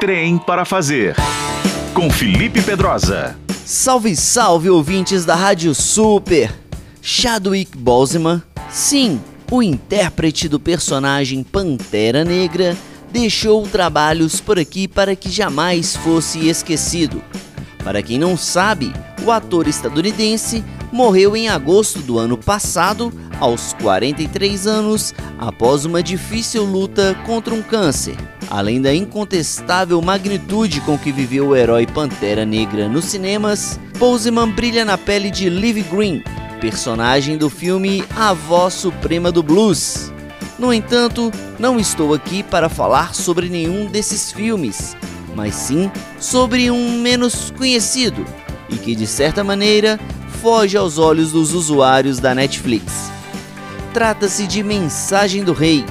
Trem para fazer. Com Felipe Pedrosa. Salve, salve ouvintes da Rádio Super! Chadwick Boseman, sim, o intérprete do personagem Pantera Negra, deixou trabalhos por aqui para que jamais fosse esquecido. Para quem não sabe, o ator estadunidense morreu em agosto do ano passado, aos 43 anos, após uma difícil luta contra um câncer. Além da incontestável magnitude com que viveu o herói Pantera Negra nos cinemas, Boseman brilha na pele de Liv Green, personagem do filme A Voz Suprema do Blues. No entanto, não estou aqui para falar sobre nenhum desses filmes, mas sim sobre um menos conhecido e que, de certa maneira, foge aos olhos dos usuários da Netflix. Trata-se de Mensagem do Rei,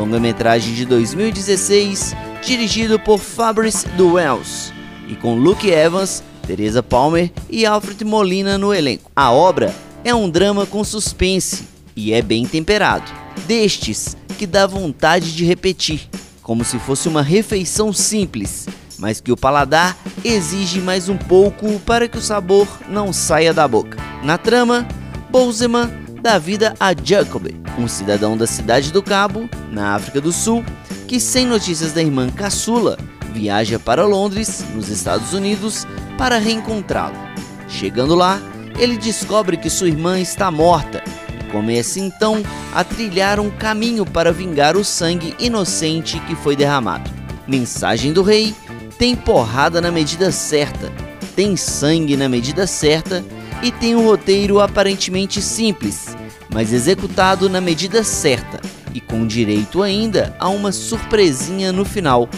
longa-metragem de 2016, dirigido por Fabrice Duels e com Luke Evans, Teresa Palmer e Alfred Molina no elenco. A obra é um drama com suspense e é bem temperado, destes que dá vontade de repetir, como se fosse uma refeição simples, mas que o paladar exige mais um pouco para que o sabor não saia da boca. Na trama, Bozeman dá vida a Jacob, um cidadão da cidade do Cabo, na África do Sul, que sem notícias da irmã caçula, viaja para Londres, nos Estados Unidos, para reencontrá-lo. Chegando lá, ele descobre que sua irmã está morta e começa então a trilhar um caminho para vingar o sangue inocente que foi derramado. Mensagem do Rei tem porrada na medida certa, tem sangue na medida certa e tem um roteiro aparentemente simples, mas executado na medida certa e com direito ainda a uma surpresinha no final,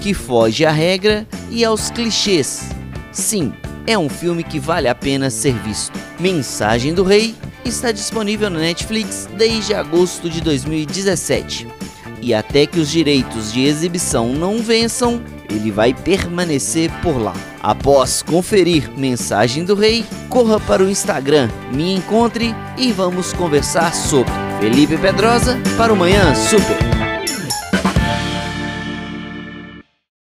que foge à regra e aos clichês. Sim, é um filme que vale a pena ser visto. Mensagem do Rei está disponível na Netflix desde agosto de 2017. E até que os direitos de exibição não vençam, ele vai permanecer por lá. Após conferir Mensagem do Rei, corra para o Instagram, me encontre e vamos conversar sobre Felipe Pedrosa para o Manhã Super.